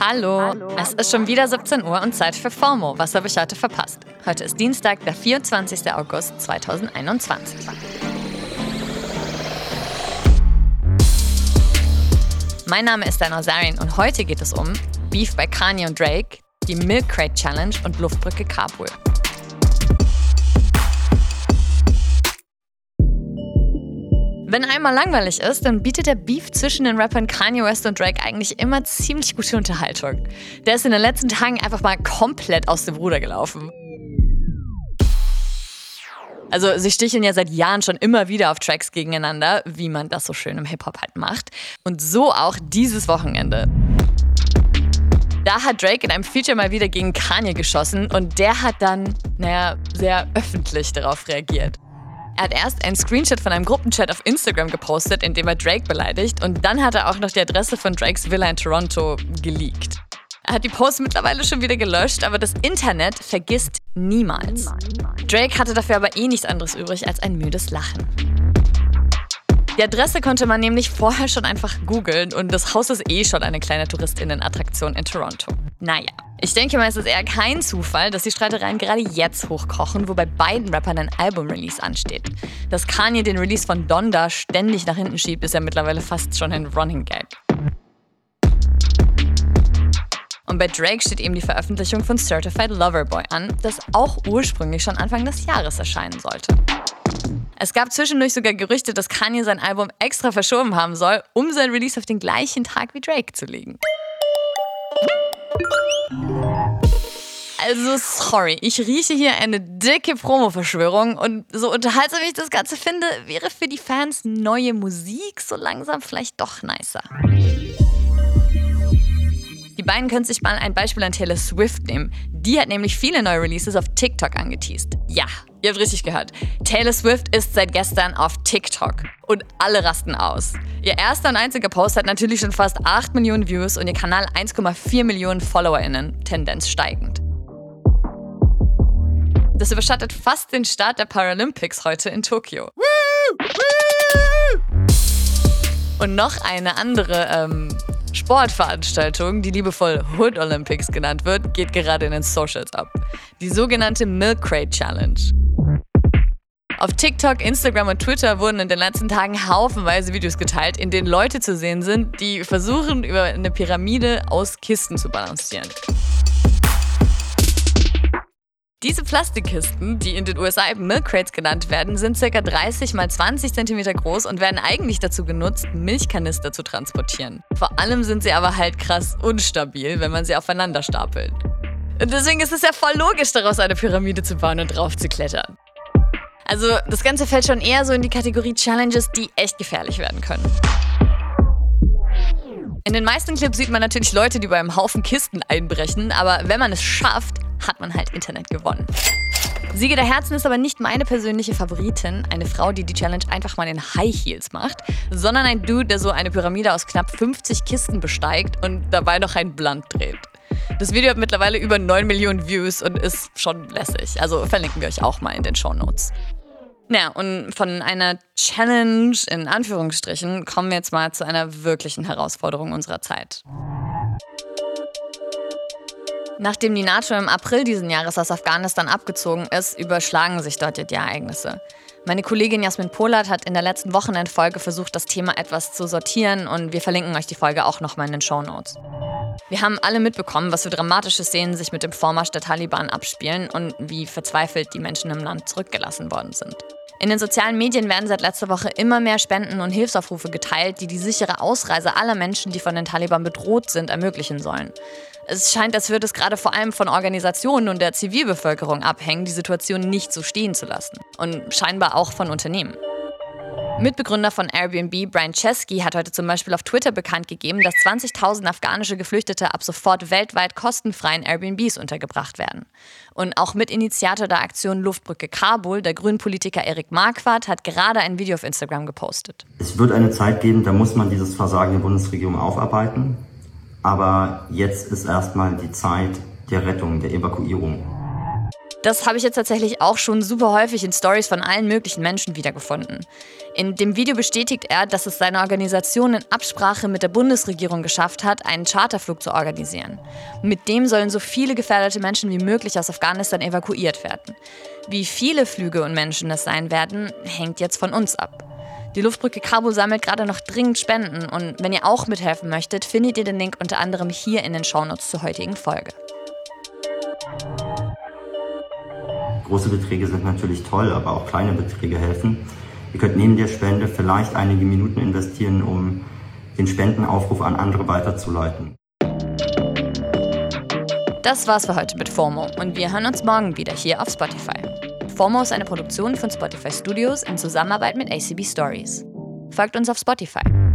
Hallo. Hallo. Es ist schon wieder 17 Uhr und Zeit für FOMO. Was habe ich heute verpasst? Heute ist Dienstag, der 24. August 2021. Mein Name ist Dana Zarin und heute geht es um Beef bei Kanye und Drake, die Milk Crate Challenge und Luftbrücke Kabul. Wenn einmal langweilig ist, dann bietet der Beef zwischen den Rappern Kanye West und Drake eigentlich immer ziemlich gute Unterhaltung. Der ist in den letzten Tagen einfach mal komplett aus dem Ruder gelaufen. Also sie sticheln ja seit Jahren schon immer wieder auf Tracks gegeneinander, wie man das so schön im Hip-Hop halt macht. Und so auch dieses Wochenende. Da hat Drake in einem Feature mal wieder gegen Kanye geschossen und der hat dann, naja, sehr öffentlich darauf reagiert. Er hat erst einen Screenshot von einem Gruppenchat auf Instagram gepostet, in dem er Drake beleidigt und dann hat er auch noch die Adresse von Drakes Villa in Toronto geleakt. Er hat die Post mittlerweile schon wieder gelöscht, aber das Internet vergisst niemals. Drake hatte dafür aber eh nichts anderes übrig als ein müdes Lachen. Die Adresse konnte man nämlich vorher schon einfach googeln und das Haus ist eh schon eine kleine Touristeninnenattraktion in Toronto. Naja, ich denke mal, es ist eher kein Zufall, dass die Streitereien gerade jetzt hochkochen, wo bei beiden Rappern ein Album-Release ansteht. Dass Kanye den Release von Donda ständig nach hinten schiebt, ist ja mittlerweile fast schon ein Running Gag. Und bei Drake steht eben die Veröffentlichung von Certified Lover Boy an, das auch ursprünglich schon Anfang des Jahres erscheinen sollte. Es gab zwischendurch sogar Gerüchte, dass Kanye sein Album extra verschoben haben soll, um sein Release auf den gleichen Tag wie Drake zu legen. Also sorry, ich rieche hier eine dicke Promo-Verschwörung und so unterhaltsam ich das Ganze finde, wäre für die Fans neue Musik so langsam vielleicht doch nicer. Beiden können sich mal ein Beispiel an Taylor Swift nehmen. Die hat nämlich viele neue Releases auf TikTok angeteased. Ja, ihr habt richtig gehört. Taylor Swift ist seit gestern auf TikTok. Und alle rasten aus. Ihr erster und einziger Post hat natürlich schon fast 8 Millionen Views und ihr Kanal 1,4 Millionen FollowerInnen, Tendenz steigend. Das überschattet fast den Start der Paralympics heute in Tokio. Und noch eine andere ähm, Sportveranstaltung, die liebevoll Hood Olympics genannt wird, geht gerade in den Socials ab. Die sogenannte Milk Crate Challenge. Auf TikTok, Instagram und Twitter wurden in den letzten Tagen haufenweise Videos geteilt, in denen Leute zu sehen sind, die versuchen, über eine Pyramide aus Kisten zu balancieren. Diese Plastikkisten, die in den USA eben Milk Crates genannt werden, sind ca. 30 x 20 cm groß und werden eigentlich dazu genutzt, Milchkanister zu transportieren. Vor allem sind sie aber halt krass unstabil, wenn man sie aufeinander stapelt. Und deswegen ist es ja voll logisch, daraus eine Pyramide zu bauen und drauf zu klettern. Also das Ganze fällt schon eher so in die Kategorie Challenges, die echt gefährlich werden können. In den meisten Clips sieht man natürlich Leute, die bei einem Haufen Kisten einbrechen, aber wenn man es schafft, hat man halt Internet gewonnen. Siege der Herzen ist aber nicht meine persönliche Favoritin, eine Frau, die die Challenge einfach mal in High Heels macht, sondern ein Dude, der so eine Pyramide aus knapp 50 Kisten besteigt und dabei noch ein Blunt dreht. Das Video hat mittlerweile über 9 Millionen Views und ist schon lässig. Also verlinken wir euch auch mal in den Show Notes. Ja, und von einer Challenge in Anführungsstrichen kommen wir jetzt mal zu einer wirklichen Herausforderung unserer Zeit. Nachdem die NATO im April diesen Jahres aus Afghanistan abgezogen ist, überschlagen sich dort die Ereignisse. Meine Kollegin Jasmin Polat hat in der letzten Wochenendfolge versucht, das Thema etwas zu sortieren und wir verlinken euch die Folge auch nochmal in den Show Notes. Wir haben alle mitbekommen, was für dramatische Szenen sich mit dem Vormarsch der Taliban abspielen und wie verzweifelt die Menschen im Land zurückgelassen worden sind. In den sozialen Medien werden seit letzter Woche immer mehr Spenden und Hilfsaufrufe geteilt, die die sichere Ausreise aller Menschen, die von den Taliban bedroht sind, ermöglichen sollen. Es scheint, als würde es gerade vor allem von Organisationen und der Zivilbevölkerung abhängen, die Situation nicht so stehen zu lassen. Und scheinbar auch von Unternehmen. Mitbegründer von Airbnb, Brian Chesky, hat heute zum Beispiel auf Twitter bekannt gegeben, dass 20.000 afghanische Geflüchtete ab sofort weltweit kostenfrei in Airbnbs untergebracht werden. Und auch Mitinitiator der Aktion Luftbrücke Kabul, der Grünpolitiker Erik Marquardt, hat gerade ein Video auf Instagram gepostet. Es wird eine Zeit geben, da muss man dieses Versagen der Bundesregierung aufarbeiten. Aber jetzt ist erstmal die Zeit der Rettung, der Evakuierung. Das habe ich jetzt tatsächlich auch schon super häufig in Stories von allen möglichen Menschen wiedergefunden. In dem Video bestätigt er, dass es seine Organisation in Absprache mit der Bundesregierung geschafft hat, einen Charterflug zu organisieren. Mit dem sollen so viele gefährdete Menschen wie möglich aus Afghanistan evakuiert werden. Wie viele Flüge und Menschen es sein werden, hängt jetzt von uns ab. Die Luftbrücke Kabul sammelt gerade noch dringend Spenden und wenn ihr auch mithelfen möchtet, findet ihr den Link unter anderem hier in den Shownotes zur heutigen Folge. Große Beträge sind natürlich toll, aber auch kleine Beträge helfen. Ihr könnt neben der Spende vielleicht einige Minuten investieren, um den Spendenaufruf an andere weiterzuleiten. Das war's für heute mit FOMO und wir hören uns morgen wieder hier auf Spotify. FOMO ist eine Produktion von Spotify Studios in Zusammenarbeit mit ACB Stories. Folgt uns auf Spotify.